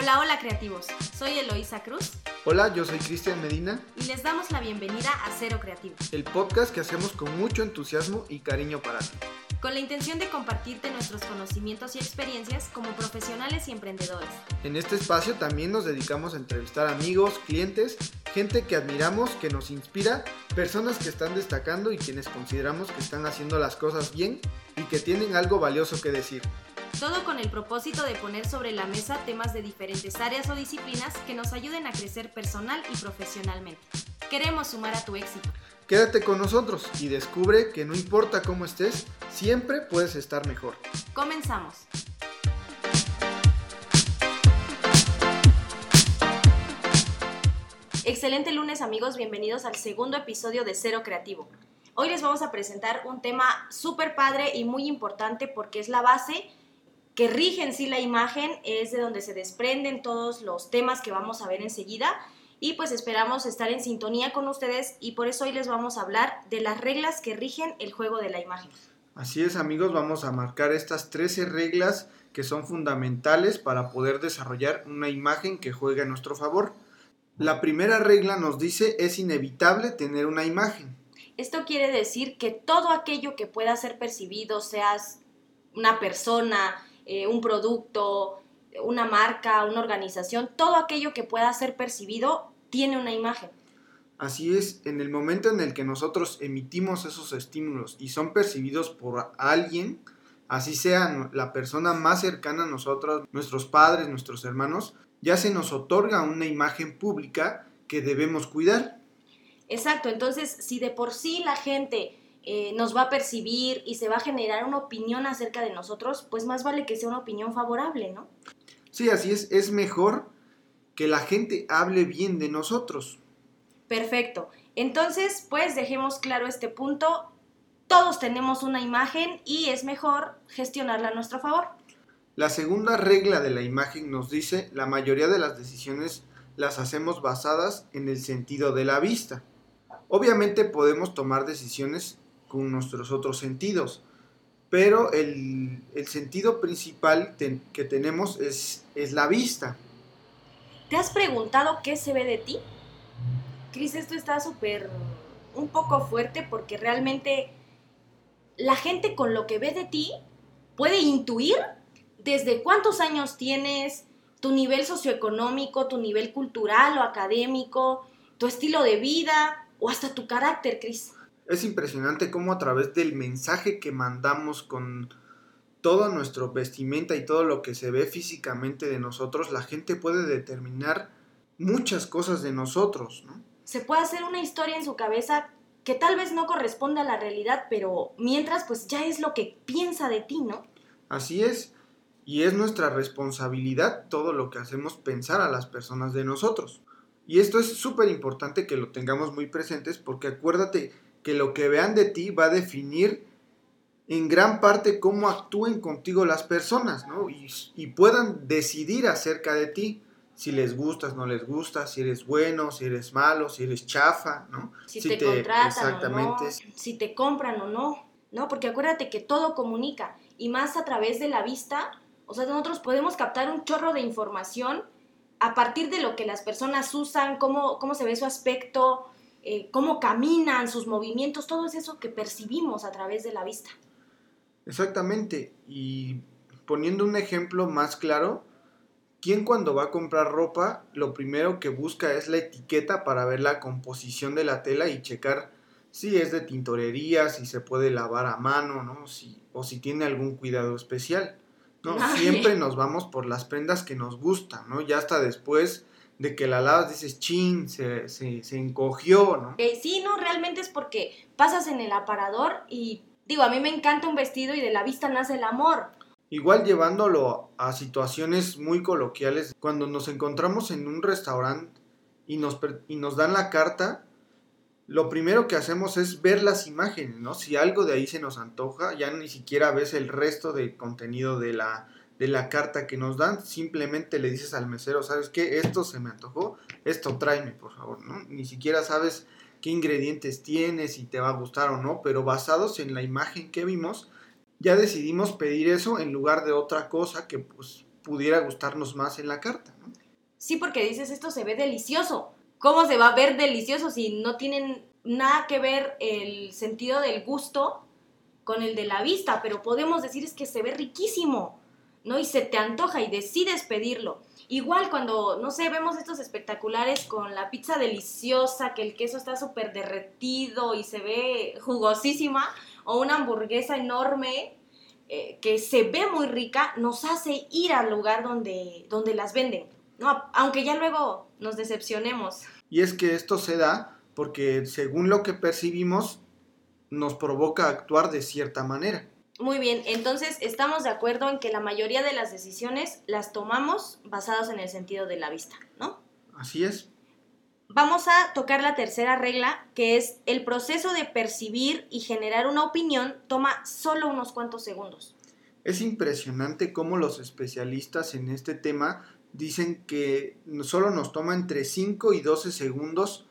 Hola, hola creativos. Soy Eloísa Cruz Hola, yo soy Cristian Medina, y les damos la bienvenida a Cero Creativo, el podcast que hacemos con mucho entusiasmo y cariño para ti. con la intención de compartirte nuestros conocimientos y experiencias como profesionales y emprendedores. En este espacio también nos dedicamos a entrevistar amigos, clientes, gente que admiramos, que nos inspira, personas que están destacando y quienes consideramos que están haciendo las cosas bien y que tienen algo valioso que decir. Todo con el propósito de poner sobre la mesa temas de diferentes áreas o disciplinas que nos ayuden a crecer personal y profesionalmente. Queremos sumar a tu éxito. Quédate con nosotros y descubre que no importa cómo estés, siempre puedes estar mejor. Comenzamos. Excelente lunes amigos, bienvenidos al segundo episodio de Cero Creativo. Hoy les vamos a presentar un tema súper padre y muy importante porque es la base que rige en sí la imagen, es de donde se desprenden todos los temas que vamos a ver enseguida y pues esperamos estar en sintonía con ustedes y por eso hoy les vamos a hablar de las reglas que rigen el juego de la imagen. Así es amigos, vamos a marcar estas 13 reglas que son fundamentales para poder desarrollar una imagen que juegue a nuestro favor. La primera regla nos dice es inevitable tener una imagen. Esto quiere decir que todo aquello que pueda ser percibido, seas una persona, eh, un producto, una marca, una organización, todo aquello que pueda ser percibido tiene una imagen. Así es, en el momento en el que nosotros emitimos esos estímulos y son percibidos por alguien, así sea la persona más cercana a nosotros, nuestros padres, nuestros hermanos, ya se nos otorga una imagen pública que debemos cuidar. Exacto, entonces si de por sí la gente eh, nos va a percibir y se va a generar una opinión acerca de nosotros, pues más vale que sea una opinión favorable, ¿no? Sí, así es, es mejor que la gente hable bien de nosotros. Perfecto. Entonces, pues dejemos claro este punto. Todos tenemos una imagen y es mejor gestionarla a nuestro favor. La segunda regla de la imagen nos dice la mayoría de las decisiones las hacemos basadas en el sentido de la vista. Obviamente podemos tomar decisiones con nuestros otros sentidos, pero el, el sentido principal que tenemos es, es la vista. ¿Te has preguntado qué se ve de ti? Cris, esto está súper un poco fuerte porque realmente la gente con lo que ve de ti puede intuir desde cuántos años tienes, tu nivel socioeconómico, tu nivel cultural o académico, tu estilo de vida o hasta tu carácter, Cris. Es impresionante cómo a través del mensaje que mandamos con toda nuestra vestimenta y todo lo que se ve físicamente de nosotros, la gente puede determinar muchas cosas de nosotros, ¿no? Se puede hacer una historia en su cabeza que tal vez no corresponde a la realidad, pero mientras pues ya es lo que piensa de ti, ¿no? Así es, y es nuestra responsabilidad todo lo que hacemos pensar a las personas de nosotros. Y esto es súper importante que lo tengamos muy presentes porque acuérdate que lo que vean de ti va a definir en gran parte cómo actúen contigo las personas, ¿no? Y, y puedan decidir acerca de ti, si les gustas, no les gustas, si eres bueno, si eres malo, si eres chafa, ¿no? si, Si te, te- contratan exactamente. o no, si te compran o no, ¿no? Porque acuérdate que todo comunica y más a través de la vista, o sea, nosotros podemos captar un chorro de información a partir de lo que las personas usan, cómo, cómo se ve su aspecto, eh, cómo caminan, sus movimientos, todo es eso que percibimos a través de la vista. Exactamente. Y poniendo un ejemplo más claro, ¿quién cuando va a comprar ropa lo primero que busca es la etiqueta para ver la composición de la tela y checar si es de tintorería, si se puede lavar a mano, ¿no? Si, o si tiene algún cuidado especial. ¿no? Ay. Siempre nos vamos por las prendas que nos gustan, ¿no? Ya hasta después de que la lavas dices, chin, se, se, se encogió, ¿no? Eh, sí, no, realmente es porque pasas en el aparador y digo, a mí me encanta un vestido y de la vista nace el amor. Igual llevándolo a situaciones muy coloquiales, cuando nos encontramos en un restaurante y nos, y nos dan la carta, lo primero que hacemos es ver las imágenes, ¿no? Si algo de ahí se nos antoja, ya ni siquiera ves el resto del contenido de la, de la carta que nos dan, simplemente le dices al mesero, ¿sabes qué? Esto se me antojó, esto tráeme, por favor, ¿no? Ni siquiera sabes qué ingredientes tiene, si te va a gustar o no, pero basados en la imagen que vimos, ya decidimos pedir eso en lugar de otra cosa que pues pudiera gustarnos más en la carta. ¿no? Sí, porque dices, esto se ve delicioso. ¿Cómo se va a ver delicioso si no tienen nada que ver el sentido del gusto con el de la vista? Pero podemos decir es que se ve riquísimo, ¿no? Y se te antoja y decides pedirlo. Igual cuando, no sé, vemos estos espectaculares con la pizza deliciosa, que el queso está súper derretido y se ve jugosísima, o una hamburguesa enorme eh, que se ve muy rica, nos hace ir al lugar donde, donde las venden, ¿no? Aunque ya luego nos decepcionemos. Y es que esto se da porque según lo que percibimos, nos provoca actuar de cierta manera. Muy bien, entonces estamos de acuerdo en que la mayoría de las decisiones las tomamos basadas en el sentido de la vista, ¿no? Así es. Vamos a tocar la tercera regla, que es el proceso de percibir y generar una opinión toma solo unos cuantos segundos. Es impresionante cómo los especialistas en este tema dicen que solo nos toma entre 5 y 12 segundos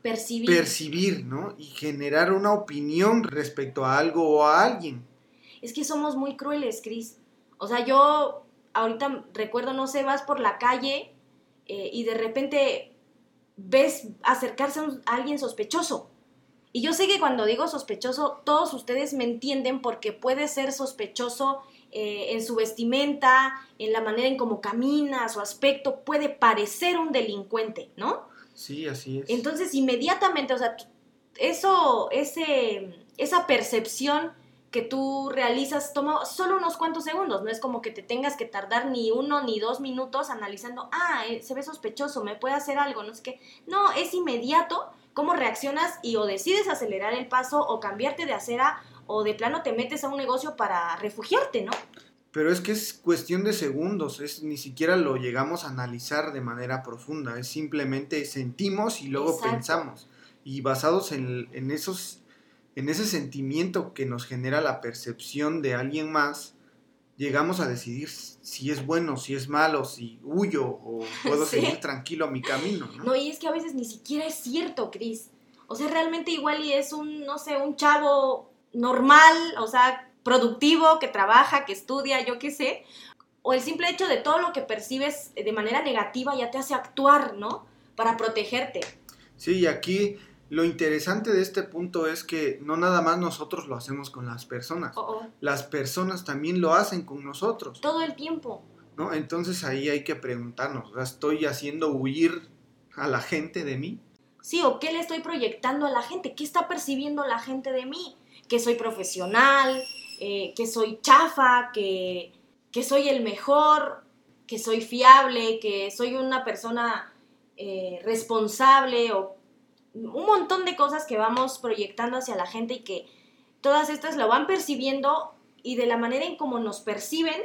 Percibir. percibir, ¿no? Y generar una opinión respecto a algo o a alguien. Es que somos muy crueles, Cris. O sea, yo ahorita recuerdo, no sé, vas por la calle eh, y de repente ves acercarse a, un- a alguien sospechoso. Y yo sé que cuando digo sospechoso, todos ustedes me entienden porque puede ser sospechoso eh, en su vestimenta, en la manera en cómo camina, su aspecto, puede parecer un delincuente, ¿no? Sí, así es. Entonces, inmediatamente, o sea, eso, ese, esa percepción que tú realizas toma solo unos cuantos segundos, no es como que te tengas que tardar ni uno ni dos minutos analizando, ah, eh, se ve sospechoso, me puede hacer algo, no es que, no, es inmediato cómo reaccionas y o decides acelerar el paso o cambiarte de acera o de plano te metes a un negocio para refugiarte, ¿no? Pero es que es cuestión de segundos, es ni siquiera lo llegamos a analizar de manera profunda, es simplemente sentimos y luego Exacto. pensamos. Y basados en, en esos en ese sentimiento que nos genera la percepción de alguien más, llegamos a decidir si es bueno, si es malo, si huyo o puedo Sí. seguir tranquilo mi camino, ¿no? No, y es que a veces ni siquiera es cierto, Cris. O sea, realmente igual y es un, no sé, un chavo normal, o sea, productivo, que trabaja, que estudia, yo qué sé. O el simple hecho de todo lo que percibes de manera negativa ya te hace actuar, ¿no? Para protegerte. Sí, y aquí lo interesante de este punto es que no nada más nosotros lo hacemos con las personas, Oh, oh, las personas también lo hacen con nosotros. todo el tiempo. ¿no? Entonces ahí hay que preguntarnos, ¿la ¿estoy haciendo huir a la gente de mí? Sí, o qué le estoy proyectando a la gente, qué está percibiendo la gente de mí, que soy profesional, eh, que soy chafa, que, que soy el mejor, que soy fiable, que soy una persona eh, responsable o un montón de cosas que vamos proyectando hacia la gente y que todas estas lo van percibiendo y de la manera en cómo nos perciben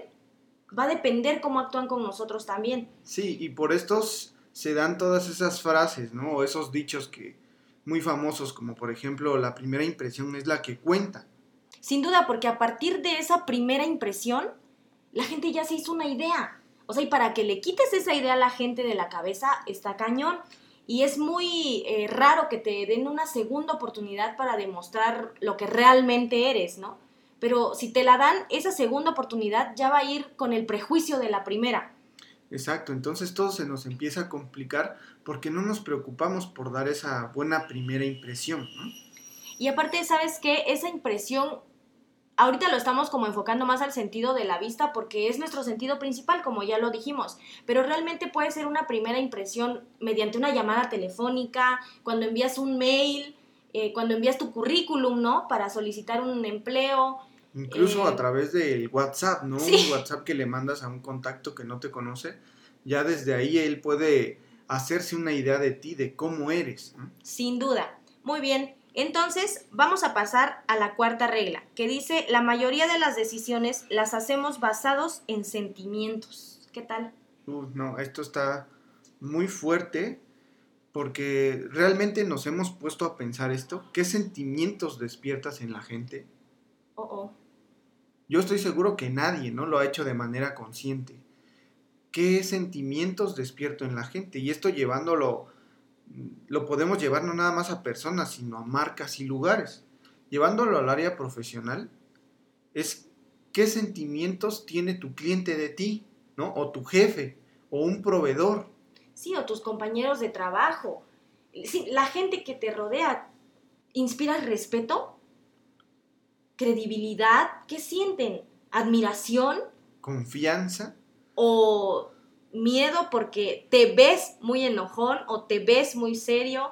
va a depender cómo actúan con nosotros también. Sí, y por estos se dan todas esas frases, ¿no? O esos dichos que muy famosos, como por ejemplo, la primera impresión es la que cuenta. Sin duda, porque a partir de esa primera impresión, la gente ya se hizo una idea. O sea, y para que le quites esa idea a la gente de la cabeza, está cañón. Y es muy eh, raro que te den una segunda oportunidad para demostrar lo que realmente eres, ¿no? Pero si te la dan, esa segunda oportunidad ya va a ir con el prejuicio de la primera. Exacto, entonces todo se nos empieza a complicar porque no nos preocupamos por dar esa buena primera impresión, ¿no? Y aparte, ¿sabes qué? Esa impresión, ahorita lo estamos como enfocando más al sentido de la vista porque es nuestro sentido principal, como ya lo dijimos, pero realmente puede ser una primera impresión mediante una llamada telefónica, cuando envías un mail, eh, cuando envías tu currículum, ¿no? Para solicitar un empleo. Incluso Eh, a través del WhatsApp, ¿no? sí. Un WhatsApp que le mandas a un contacto que no te conoce, ya desde ahí él puede hacerse una idea de ti, de cómo eres. Sin duda. Muy bien. Entonces, vamos a pasar a la cuarta regla, que dice, la mayoría de las decisiones las hacemos basados en sentimientos. ¿Qué tal? Uy, no, esto está muy fuerte porque realmente nos hemos puesto a pensar esto. ¿Qué sentimientos despiertas en la gente? Oh, oh. Yo estoy seguro que nadie no lo ha hecho de manera consciente. ¿Qué sentimientos despierto en la gente? Y esto llevándolo, lo podemos llevar no nada más a personas, sino a marcas y lugares. Llevándolo al área profesional, es qué sentimientos tiene tu cliente de ti. ¿no? O tu jefe, o un proveedor. Sí, o tus compañeros de trabajo. Sí, la gente que te rodea inspira respeto, credibilidad, ¿qué sienten? ¿Admiración? Confianza. ¿O miedo porque te ves muy enojón o te ves muy serio?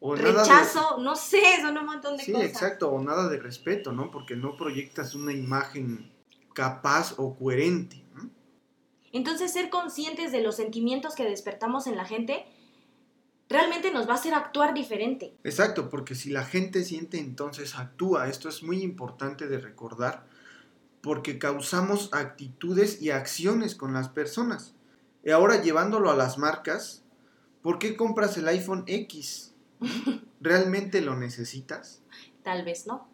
O rechazo, no sé, son un montón de cosas. Sí, exacto, o nada de respeto, ¿no? Porque no proyectas una imagen capaz o coherente. Entonces, ser conscientes de los sentimientos que despertamos en la gente realmente nos va a hacer actuar diferente. Exacto, porque si la gente siente, entonces actúa. Esto es muy importante de recordar, porque causamos actitudes y acciones con las personas. Y ahora llevándolo a las marcas, ¿por qué compras el iPhone X? ¿Realmente lo necesitas? Tal vez no.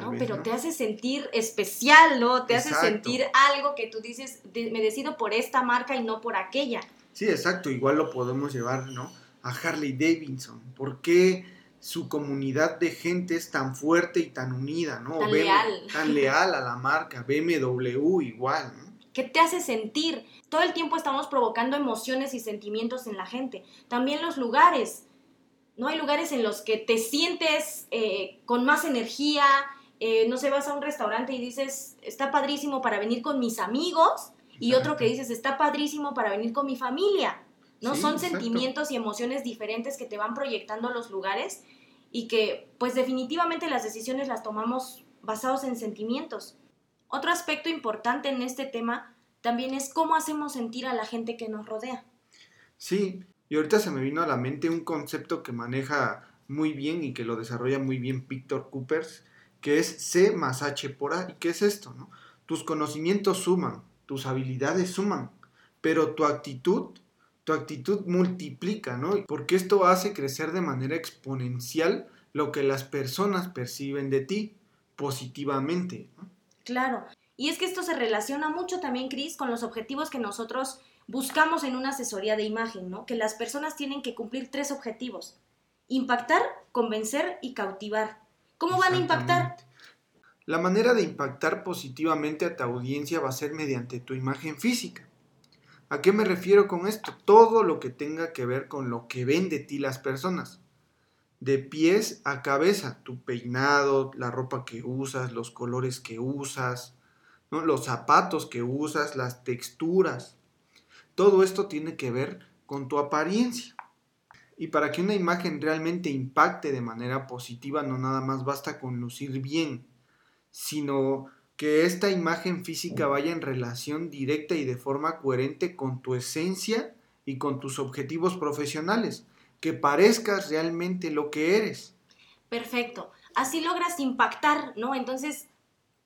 ¿no? Pero te hace sentir especial, ¿no? Te hace sentir algo que tú dices, me decido por esta marca y no por aquella. Sí, exacto. Igual lo podemos llevar, ¿no? A Harley Davidson. ¿Por qué su comunidad de gente es tan fuerte y tan unida, ¿no? Tan leal. Tan leal a la marca. BMW igual, ¿no? ¿Qué te hace sentir? Todo el tiempo estamos provocando emociones y sentimientos en la gente. También los lugares. ¿no? Hay lugares en los que te sientes eh, con más energía, eh, no sé, vas a un restaurante y dices, está padrísimo para venir con mis amigos, y otro que dices, está padrísimo para venir con mi familia. ¿No? Son sentimientos y emociones diferentes que te van proyectando los lugares y que pues definitivamente las decisiones las tomamos basados en sentimientos. Otro aspecto importante en este tema también es cómo hacemos sentir a la gente que nos rodea. Sí, y ahorita se me vino a la mente un concepto que maneja muy bien y que lo desarrolla muy bien Víctor Coopers, que es C más H por A. ¿Y qué es esto? No? Tus conocimientos suman, tus habilidades suman, pero tu actitud, tu actitud multiplica, ¿no? Porque esto hace crecer de manera exponencial lo que las personas perciben de ti positivamente. Claro. Y es que esto se relaciona mucho también, Cris, con los objetivos que nosotros buscamos en una asesoría de imagen, ¿no? Que las personas tienen que cumplir tres objetivos. Impactar, convencer y cautivar. ¿Cómo van a impactar? La manera de impactar positivamente a tu audiencia va a ser mediante tu imagen física. ¿A qué me refiero con esto? Todo lo que tenga que ver con lo que ven de ti las personas. De pies a cabeza, tu peinado, la ropa que usas, los colores que usas, los zapatos que usas, las texturas. Todo esto tiene que ver con tu apariencia. Y para que una imagen realmente impacte de manera positiva, no nada más basta con lucir bien, sino que esta imagen física vaya en relación directa y de forma coherente con tu esencia y con tus objetivos profesionales, que parezcas realmente lo que eres. Perfecto. Así logras impactar, ¿no? Entonces,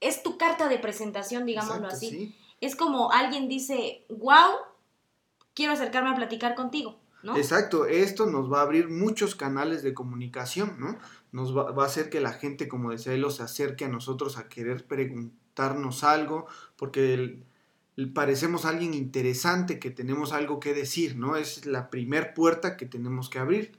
es tu carta de presentación, digámoslo así. Es como alguien dice, wow, quiero acercarme a platicar contigo. Exacto, esto nos va a abrir muchos canales de comunicación, ¿no? Nos va, a hacer que la gente, como decía él, se acerque a nosotros a querer preguntarnos algo, porque parecemos alguien interesante, que tenemos algo que decir, ¿no? Es la primer puerta que tenemos que abrir.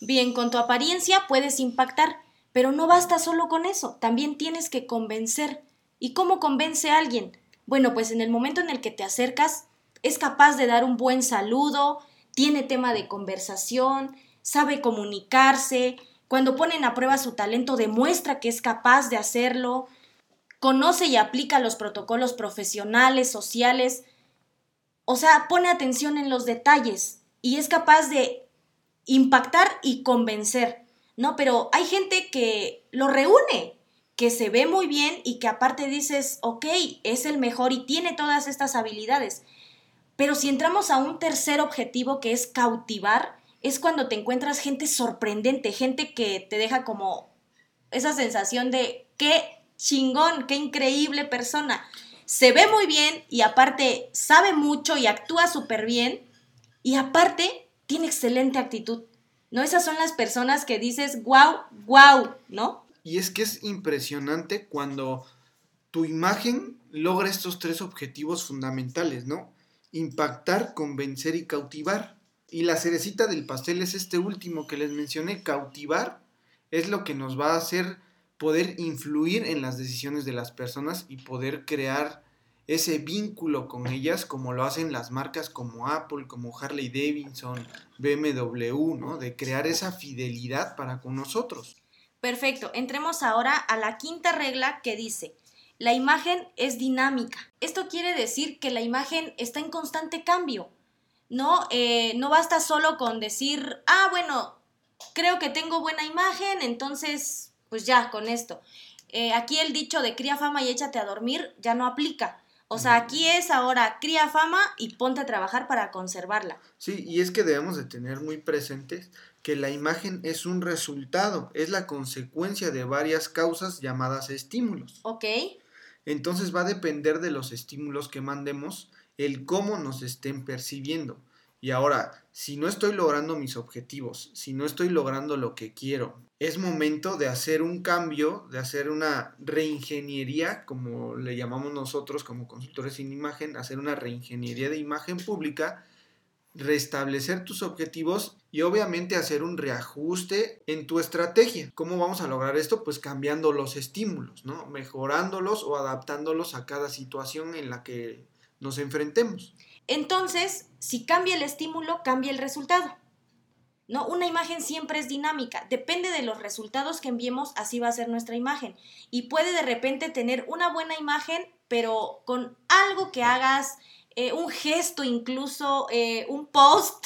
Bien, con tu apariencia puedes impactar, pero no basta solo con eso, también tienes que convencer. ¿Y cómo convence a alguien? Bueno, pues en el momento en el que te acercas, es capaz de dar un buen saludo, tiene tema de conversación, sabe comunicarse, cuando ponen a prueba su talento demuestra que es capaz de hacerlo, conoce y aplica los protocolos profesionales, sociales, o sea, pone atención en los detalles y es capaz de impactar y convencer, ¿no? Pero hay gente que lo reúne, que se ve muy bien y que aparte dices, ok, es el mejor y tiene todas estas habilidades. Pero si entramos a un tercer objetivo que es cautivar, es cuando te encuentras gente sorprendente, gente que te deja como esa sensación de qué chingón, qué increíble persona. Se ve muy bien y aparte sabe mucho y actúa súper bien y aparte tiene excelente actitud. ¿No? Esas son las personas que dices, wow, wow, ¿no? Y es que es impresionante cuando tu imagen logra estos tres objetivos fundamentales, ¿no? impactar, convencer y cautivar. Y la cerecita del pastel es este último que les mencioné, cautivar, es lo que nos va a hacer poder influir en las decisiones de las personas y poder crear ese vínculo con ellas como lo hacen las marcas como Apple, como Harley Davidson, BMW, ¿no? De crear esa fidelidad para con nosotros. Perfecto, entremos ahora a la quinta regla que dice, la imagen es dinámica. Esto quiere decir que la imagen está en constante cambio. No, eh, no basta solo con decir, ah, bueno, creo que tengo buena imagen, entonces, pues ya, con esto. Eh, aquí el dicho de cría fama y échate a dormir ya no aplica. O sea, aquí es ahora cría fama y ponte a trabajar para conservarla. Sí, y es que debemos de tener muy presentes que la imagen es un resultado, es la consecuencia de varias causas llamadas estímulos. Ok. Entonces va a depender de los estímulos que mandemos, el cómo nos estén percibiendo. Y ahora, si no estoy logrando mis objetivos, si no estoy logrando lo que quiero, es momento de hacer un cambio, de hacer una reingeniería, como le llamamos nosotros como consultores sin imagen, hacer una reingeniería de imagen pública, restablecer tus objetivos y obviamente hacer un reajuste en tu estrategia. ¿Cómo vamos a lograr esto? Pues cambiando los estímulos, ¿no? Mejorándolos o adaptándolos a cada situación en la que nos enfrentemos. Entonces, si cambia el estímulo, cambia el resultado. ¿No? Una imagen siempre es dinámica, depende de los resultados que enviemos, así va a ser nuestra imagen. Y puede de repente tener una buena imagen, pero con algo que hagas, eh, un gesto incluso, eh, un post,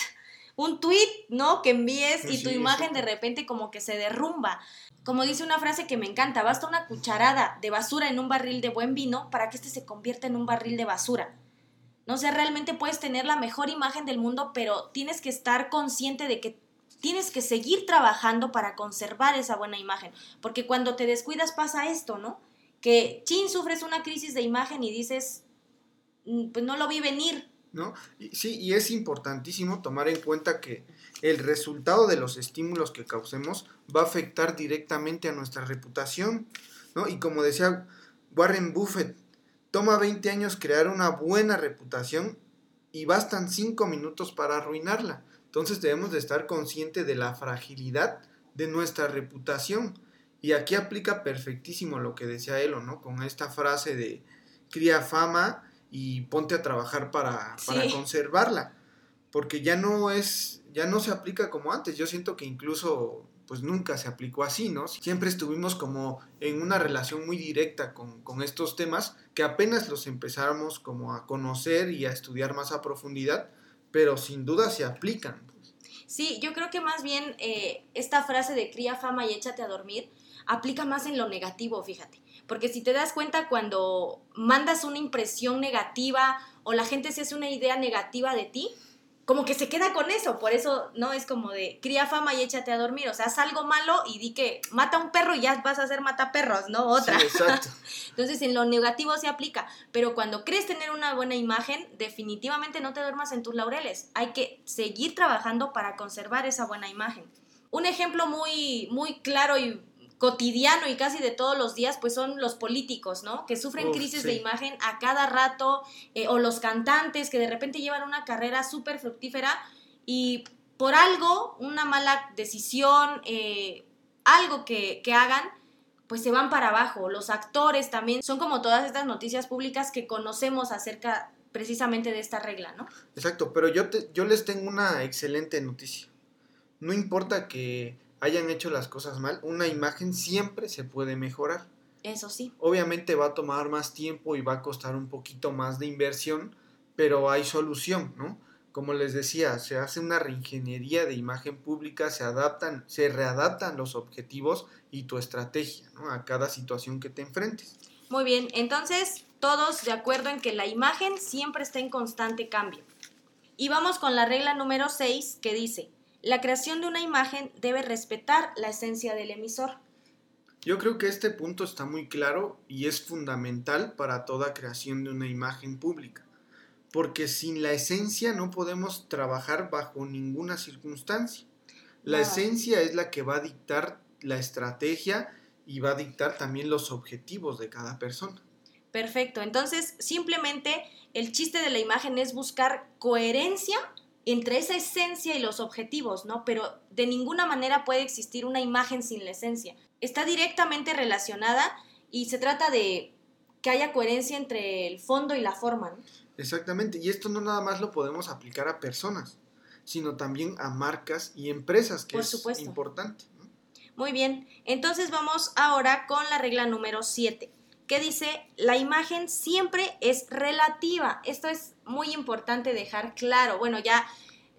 un tweet, ¿no? Que envíes y tu imagen de repente como que se derrumba. Como dice una frase que me encanta, basta una cucharada de basura en un barril de buen vino para que este se convierta en un barril de basura. No sé, realmente puedes tener la mejor imagen del mundo, pero tienes que estar consciente de que tienes que seguir trabajando para conservar esa buena imagen. Porque cuando te descuidas pasa esto, ¿no? Que chin sufres una crisis de imagen y dices, mm, pues no lo vi venir. ¿No? Sí, y es importantísimo tomar en cuenta que el resultado de los estímulos que causemos va a afectar directamente a nuestra reputación, ¿no? Y como decía Warren Buffett, Toma 20 años crear una buena reputación y bastan 5 minutos para arruinarla. Entonces debemos de estar conscientes de la fragilidad de nuestra reputación. Y aquí aplica perfectísimo lo que decía Elo, ¿no? Con esta frase de cría fama y ponte a trabajar para, para conservarla. Porque ya no es, ya no se aplica como antes. Yo siento que incluso pues nunca se aplicó así, ¿no? Siempre estuvimos como en una relación muy directa con, estos temas que apenas los empezáramos como a conocer y a estudiar más a profundidad, pero sin duda se aplican. Sí, yo creo que más bien eh, esta frase de cría fama y échate a dormir aplica más en lo negativo, fíjate. Porque si te das cuenta cuando mandas una impresión negativa o la gente se hace una idea negativa de ti, como que se queda con eso, por eso no es como de cría fama y échate a dormir, o sea, haz algo malo y di que mata a un perro y ya vas a hacer mata perros, ¿no? Otra. exacto. Entonces, en lo negativo se aplica, pero cuando crees tener una buena imagen, definitivamente no te duermas en tus laureles, hay que seguir trabajando para conservar esa buena imagen. Un ejemplo muy, muy claro y cotidiano y casi de todos los días, pues son los políticos, ¿no? Que sufren crisis de imagen a cada rato, eh, o los cantantes que de repente llevan una carrera súper fructífera y por algo, una mala decisión, eh, algo que, que hagan, pues se van para abajo. Los actores también son como todas estas noticias públicas que conocemos acerca precisamente de esta regla, ¿no? Exacto, pero yo, te, yo les tengo una excelente noticia. No importa que hayan hecho las cosas mal, una imagen siempre se puede mejorar. Eso sí. Obviamente va a tomar más tiempo y va a costar un poquito más de inversión, pero hay solución, ¿no? Como les decía, se hace una reingeniería de imagen pública, se adaptan, se readaptan los objetivos y tu estrategia, ¿no? A cada situación que te enfrentes. Muy bien, entonces todos de acuerdo en que la imagen siempre está en constante cambio. Y vamos con la regla número 6 que dice, la creación de una imagen debe respetar la esencia del emisor. Yo creo que este punto está muy claro y es fundamental para toda creación de una imagen pública, porque sin la esencia no podemos trabajar bajo ninguna circunstancia. La esencia es la que va a dictar la estrategia y va a dictar también los objetivos de cada persona. Perfecto, entonces simplemente el chiste de la imagen es buscar coherencia entre esa esencia y los objetivos, ¿no? Pero de ninguna manera puede existir una imagen sin la esencia. Está directamente relacionada y se trata de que haya coherencia entre el fondo y la forma. ¿no? Exactamente, y esto no nada más lo podemos aplicar a personas, sino también a marcas y empresas, que Por es supuesto. importante. ¿no? Muy bien, entonces vamos ahora con la regla número 7, que dice, la imagen siempre es relativa. Esto es muy importante dejar claro. Bueno, ya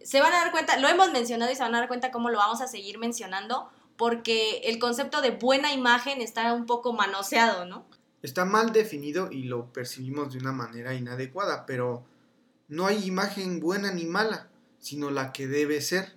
se van a dar cuenta, lo hemos mencionado y se van a dar cuenta cómo lo vamos a seguir mencionando, porque el concepto de buena imagen está un poco manoseado, ¿no? Está mal definido y lo percibimos de una manera inadecuada, pero no hay imagen buena ni mala, sino la que debe ser.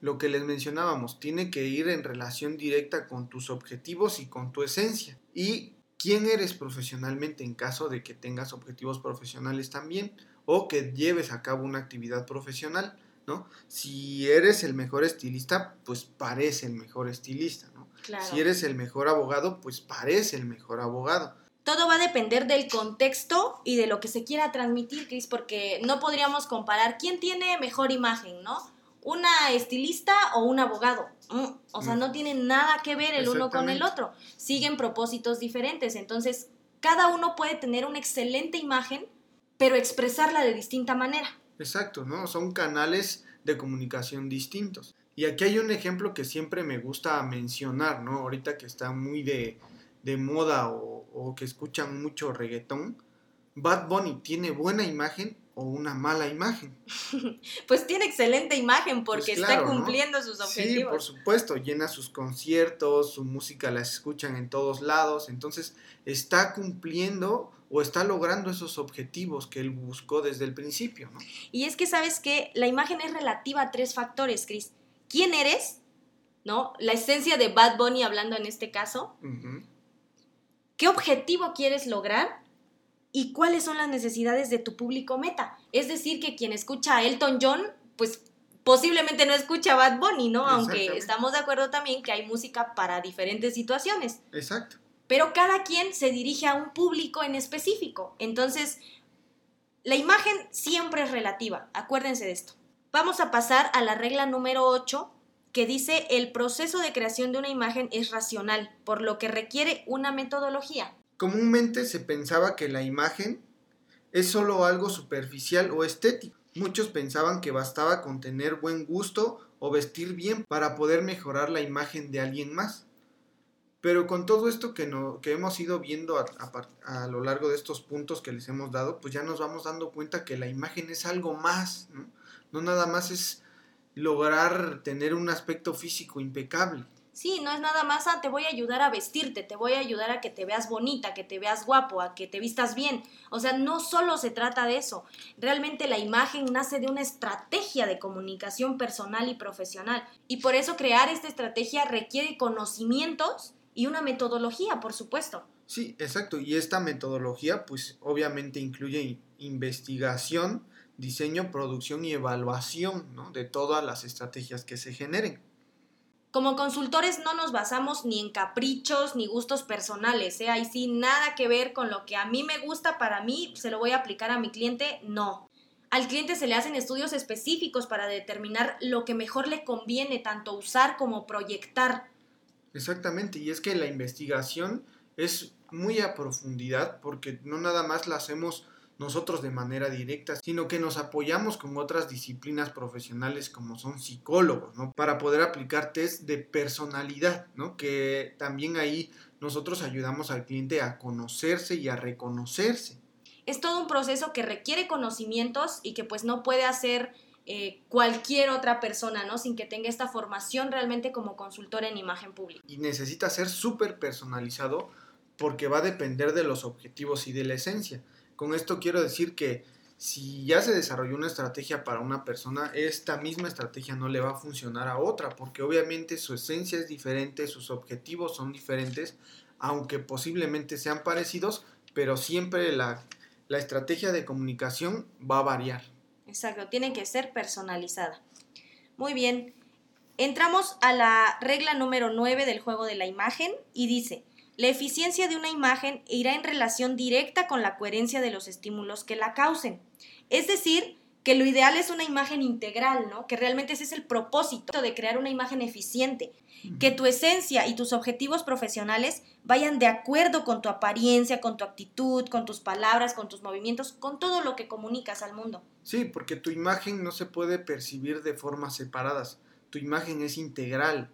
Lo que les mencionábamos, tiene que ir en relación directa con tus objetivos y con tu esencia. Y quién eres profesionalmente en caso de que tengas objetivos profesionales también o que lleves a cabo una actividad profesional, ¿no? Si eres el mejor estilista, pues parece el mejor estilista, ¿no? Claro. Si eres el mejor abogado, pues parece el mejor abogado. Todo va a depender del contexto y de lo que se quiera transmitir, Cris, porque no podríamos comparar quién tiene mejor imagen, ¿no? ¿Una estilista o un abogado? Mm, O sea, Mm. no tienen nada que ver el uno con el otro. Siguen propósitos diferentes. Entonces, cada uno puede tener una excelente imagen, pero expresarla de distinta manera. Exacto, ¿no? Son canales de comunicación distintos. Y aquí hay un ejemplo que siempre me gusta mencionar, ¿no? Ahorita que está muy de, de moda o, o que escuchan mucho reggaetón. Bad Bunny tiene buena imagen o una mala imagen. Pues tiene excelente imagen porque Pues claro, está ¿no? cumpliendo sus Sí, objetivos. por supuesto, llena sus conciertos, su música la escuchan en todos lados, entonces está cumpliendo o está logrando esos objetivos que él buscó desde el principio, ¿no? Y es que sabes que la imagen es relativa a tres factores, Chris. ¿Quién eres? ¿No? La esencia de Bad Bunny hablando en este caso. ¿Qué objetivo quieres lograr? ¿Y cuáles son las necesidades de tu público meta? Es decir, que quien escucha a Elton John, pues posiblemente no escucha a Bad Bunny, ¿no? Aunque estamos de acuerdo también que hay música para diferentes situaciones. Exacto. pero cada quien se dirige a un público en específico. Entonces, la imagen siempre es relativa, acuérdense de esto. Vamos a pasar a la regla número 8, que dice el proceso de creación de una imagen es racional, por lo que requiere una metodología. Comúnmente se pensaba que la imagen es solo algo superficial o estético. Muchos pensaban que bastaba con tener buen gusto o vestir bien para poder mejorar la imagen de alguien más. Pero con todo esto que, no, que hemos ido viendo a, a lo largo de estos puntos que les hemos dado, pues ya nos vamos dando cuenta que la imagen es algo más, ¿no? No nada más es lograr tener un aspecto físico impecable. Sí, no es nada más, ah, te voy a ayudar a vestirte, te voy a ayudar a que te veas bonita, que te veas guapo, a que te vistas bien. O sea, no solo se trata de eso. Realmente la imagen nace de una estrategia de comunicación personal y profesional. Y por eso crear esta estrategia requiere conocimientos y una metodología, por supuesto. Sí, exacto. Y esta metodología, pues obviamente incluye investigación, diseño, producción y evaluación ¿no? de todas las estrategias que se generen. Como consultores no nos basamos ni en caprichos ni gustos personales, ¿eh? Ahí sí, nada que ver con lo que a mí me gusta para mí, se lo voy a aplicar a mi cliente, no. Al cliente se le hacen estudios específicos para determinar lo que mejor le conviene tanto usar como proyectar. Exactamente, y es que la investigación es muy a profundidad porque no nada más la hacemos nosotros de manera directa, sino que nos apoyamos con otras disciplinas profesionales como son psicólogos, ¿no? Para poder aplicar test de personalidad, ¿no? Que también ahí nosotros ayudamos al cliente a conocerse y a reconocerse. Es todo un proceso que requiere conocimientos y que pues no puede hacer eh, cualquier otra persona, ¿no? Sin que tenga esta formación realmente como consultor en imagen pública. y necesita ser súper personalizado porque va a depender de los objetivos y de la esencia. Con esto quiero decir que si ya se desarrolló una estrategia para una persona, esta misma estrategia no le va a funcionar a otra, porque obviamente su esencia es diferente, sus objetivos son diferentes, aunque posiblemente sean parecidos, pero siempre la, la estrategia de comunicación va a variar. Exacto, tiene que ser personalizada. Muy bien. Entramos a la regla número 9 del juego de la imagen y dice, la eficiencia de una imagen irá en relación directa con la coherencia de los estímulos que la causen. Es decir, que lo ideal es una imagen integral, ¿no? Que realmente ese es el propósito de crear una imagen eficiente, que tu esencia y tus objetivos profesionales vayan de acuerdo con tu apariencia, con tu actitud, con tus palabras, con tus movimientos, con todo lo que comunicas al mundo. Sí, porque tu imagen no se puede percibir de formas separadas, tu imagen es integral,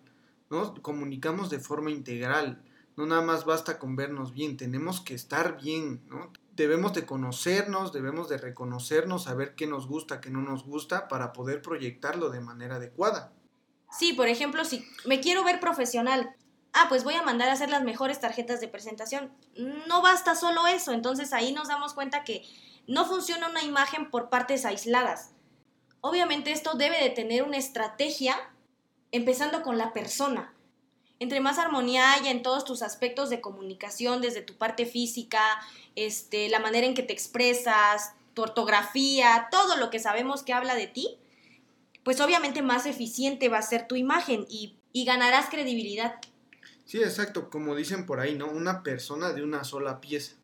¿no? Comunicamos de forma integral, no nada más basta con vernos bien, tenemos que estar bien, ¿no? debemos de conocernos, debemos de reconocernos, saber qué nos gusta, qué no nos gusta, para poder proyectarlo de manera adecuada. Sí, por ejemplo, si me quiero ver profesional, ah, pues voy a mandar a hacer las mejores tarjetas de presentación. No basta solo eso, entonces ahí nos damos cuenta que no funciona una imagen por partes aisladas. Obviamente esto debe de tener una estrategia empezando con la persona. Entre más armonía haya en todos tus aspectos de comunicación, desde tu parte física, este, la manera en que te expresas, tu ortografía, todo lo que sabemos que habla de ti, pues obviamente más eficiente va a ser tu imagen y, y ganarás credibilidad. Sí, exacto, como dicen por ahí, ¿no? Una persona de una sola pieza.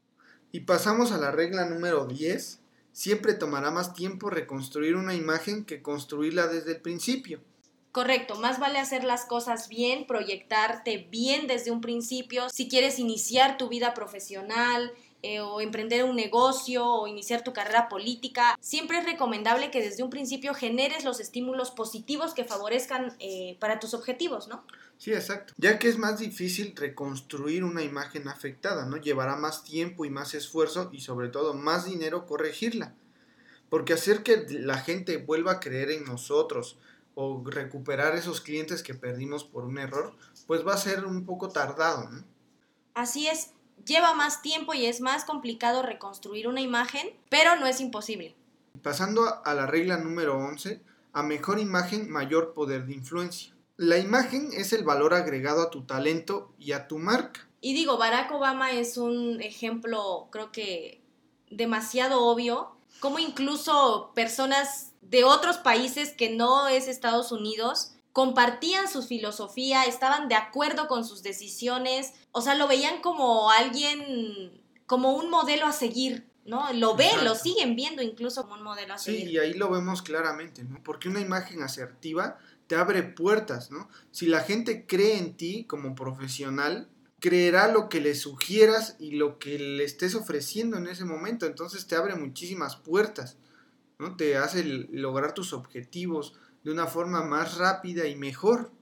Y pasamos a la regla número 10. Siempre tomará más tiempo reconstruir una imagen que construirla desde el principio. Correcto, más vale hacer las cosas bien, proyectarte bien desde un principio. Si quieres iniciar tu vida profesional, eh, o emprender un negocio o iniciar tu carrera política, siempre es recomendable que desde un principio generes los estímulos positivos que favorezcan eh, para tus objetivos, ¿no? Sí, exacto. Ya que es más difícil reconstruir una imagen afectada, ¿no? Llevará más tiempo y más esfuerzo y sobre todo más dinero corregirla. Porque hacer que la gente vuelva a creer en nosotros o recuperar esos clientes que perdimos por un error, pues va a ser un poco tardado, ¿no? Así es, lleva más tiempo y es más complicado reconstruir una imagen, pero no es imposible. Pasando a la regla número 11, a mejor imagen, mayor poder de influencia. La imagen es el valor agregado a tu talento y a tu marca. Y digo, Barack Obama es un ejemplo, creo que demasiado obvio, como incluso personas de otros países que no es Estados Unidos compartían su filosofía, estaban de acuerdo con sus decisiones, o sea, lo veían como alguien, como un modelo a seguir, ¿no? Lo ven, lo siguen viendo incluso como un modelo a seguir. Sí, y ahí lo vemos claramente, ¿no? Porque una imagen asertiva te abre puertas, ¿no? Si la gente cree en ti como profesional, creerá lo que le sugieras y lo que le estés ofreciendo en ese momento, entonces te abre muchísimas puertas, ¿no? Te hace lograr tus objetivos, de una forma más rápida y mejor.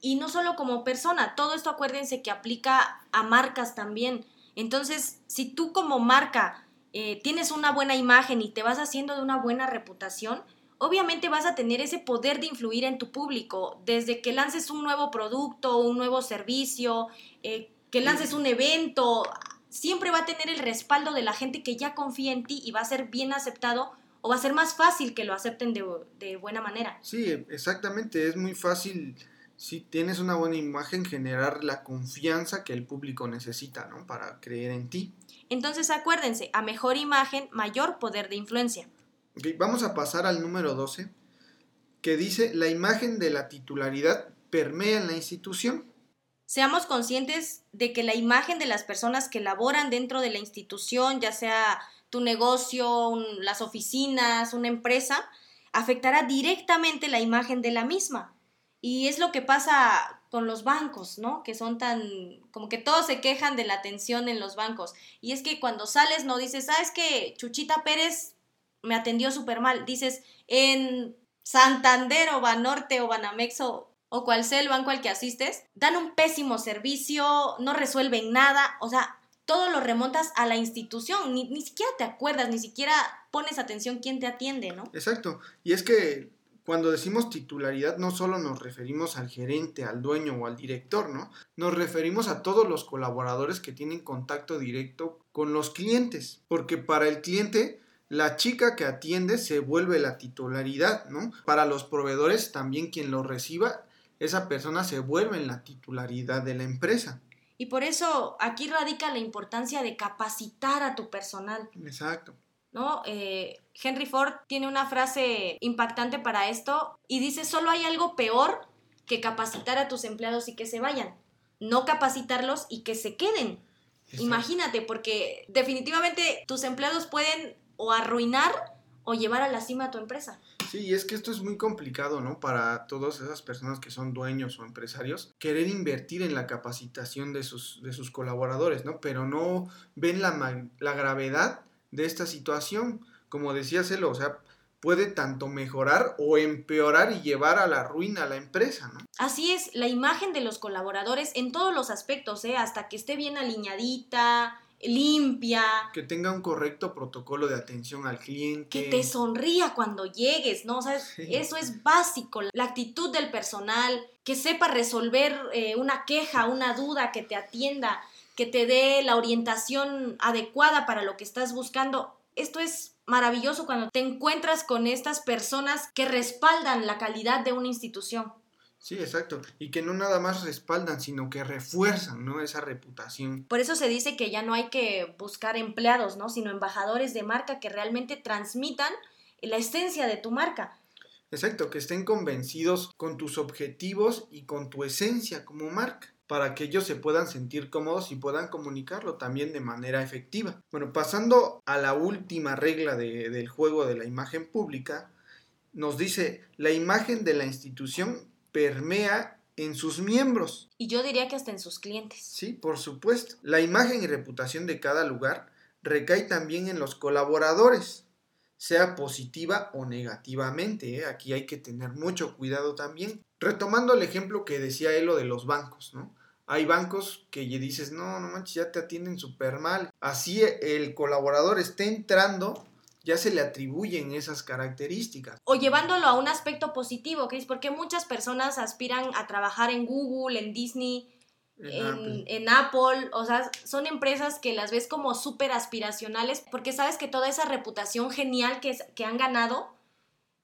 Y no solo como persona, todo esto acuérdense que aplica a marcas también. Entonces, si tú como marca eh, tienes una buena imagen y te vas haciendo de una buena reputación, obviamente vas a tener ese poder de influir en tu público, desde que lances un nuevo producto, un nuevo servicio, eh, que lances un evento, siempre va a tener el respaldo de la gente que ya confía en ti y va a ser bien aceptado o va a ser más fácil que lo acepten de, buena manera. Sí, exactamente, es muy fácil si tienes una buena imagen generar la confianza que el público necesita, ¿no? Para creer en ti. Entonces acuérdense, a mejor imagen, mayor poder de influencia. Vamos a pasar al número 12, que dice, la imagen de la titularidad permea en la institución. Seamos conscientes de que la imagen de las personas que laboran dentro de la institución, ya sea tu negocio, las oficinas, una empresa, afectará directamente la imagen de la misma. Y es lo que pasa con los bancos, ¿no? Que son tan, como que todos se quejan de la atención en los bancos. Y es que cuando sales no dices, ¿sabes que Chuchita Pérez me atendió súper mal? Dices, en Santander o Banorte o Banamex o, o cual sea el banco al que asistes, dan un pésimo servicio, no resuelven nada, o sea, todo lo remontas a la institución, ni, ni siquiera te acuerdas, ni siquiera pones atención quién te atiende, ¿no? Exacto, y es que cuando decimos titularidad no solo nos referimos al gerente, al dueño o al director, ¿no? Nos referimos a todos los colaboradores que tienen contacto directo con los clientes, porque para el cliente la chica que atiende se vuelve la titularidad, ¿no? Para los proveedores también quien lo reciba, esa persona se vuelve en la titularidad de la empresa. Y por eso aquí radica la importancia de capacitar a tu personal. Exacto. ¿No? Eh, Henry Ford tiene una frase impactante para esto y dice, solo hay algo peor que capacitar a tus empleados y que se vayan, no capacitarlos y que se queden. Imagínate, porque definitivamente tus empleados pueden o arruinar o llevar a la cima a tu empresa. Sí, y es que esto es muy complicado, ¿no? Para todas esas personas que son dueños o empresarios, querer invertir en la capacitación de sus, de sus colaboradores, ¿no? Pero no ven la, la gravedad de esta situación. Como decía Celo, o sea, puede tanto mejorar o empeorar y llevar a la ruina a la empresa, ¿no? Así es, la imagen de los colaboradores en todos los aspectos, ¿eh? hasta que esté bien alineadita, limpia. Que tenga un correcto protocolo de atención al cliente. Que te sonría cuando llegues, ¿no? O sea, eso es básico. La actitud del personal, que sepa resolver eh, una queja, una duda, que te atienda, que te dé la orientación adecuada para lo que estás buscando. Esto es maravilloso cuando te encuentras con estas personas que respaldan la calidad de una institución. Sí, exacto. Y que no nada más respaldan, sino que refuerzan, ¿no? Esa reputación. Por eso se dice que ya no hay que buscar empleados, ¿no? Sino embajadores de marca que realmente transmitan la esencia de tu marca. Exacto, que estén convencidos con tus objetivos y con tu esencia como marca para que ellos se puedan sentir cómodos y puedan comunicarlo también de manera efectiva. Bueno, pasando a la última regla del juego de la imagen pública, nos dice, la imagen de la institución permea en sus miembros. Y yo diría que hasta en sus clientes. Sí, por supuesto. La imagen y reputación de cada lugar recae también en los colaboradores, sea positiva o negativamente. ¿eh? Aquí hay que tener mucho cuidado también. Retomando el ejemplo que decía él lo de los bancos, ¿no? Hay bancos que dices, no, no manches, ya te atienden súper mal. Así el colaborador esté entrando, ya se le atribuyen esas características. O llevándolo a un aspecto positivo, Chris, porque muchas personas aspiran a trabajar en Google, en Disney, en, Apple. o sea, son empresas que las ves como súper aspiracionales, porque sabes que toda esa reputación genial que, que han ganado,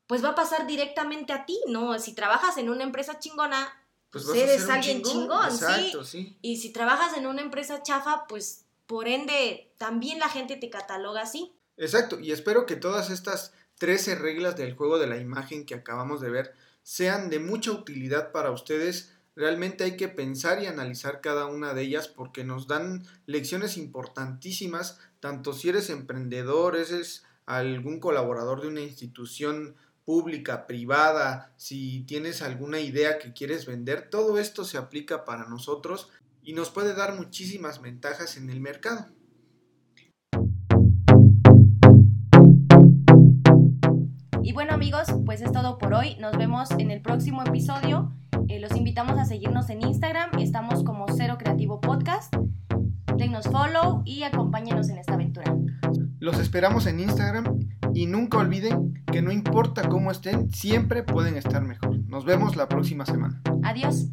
pues va a pasar directamente a ti, ¿no? Si trabajas en una empresa chingona, pues, pues eres alguien chingón, ¿sí? Y si trabajas en una empresa chafa, pues por ende también la gente te cataloga así. Exacto, y espero que todas estas 13 reglas del juego de la imagen que acabamos de ver sean de mucha utilidad para ustedes. Realmente hay que pensar y analizar cada una de ellas porque nos dan lecciones importantísimas, tanto si eres emprendedor, eres algún colaborador de una institución pública, privada, si tienes alguna idea que quieres vender, todo esto se aplica para nosotros y nos puede dar muchísimas ventajas en el mercado. Y bueno amigos, pues es todo por hoy. Nos vemos en el próximo episodio. Eh, los invitamos a seguirnos en Instagram. Estamos como Cero Creativo Podcast. Denos follow y acompáñenos en esta aventura. Los esperamos en Instagram y nunca olviden que no importa cómo estén, siempre pueden estar mejor. Nos vemos la próxima semana. Adiós.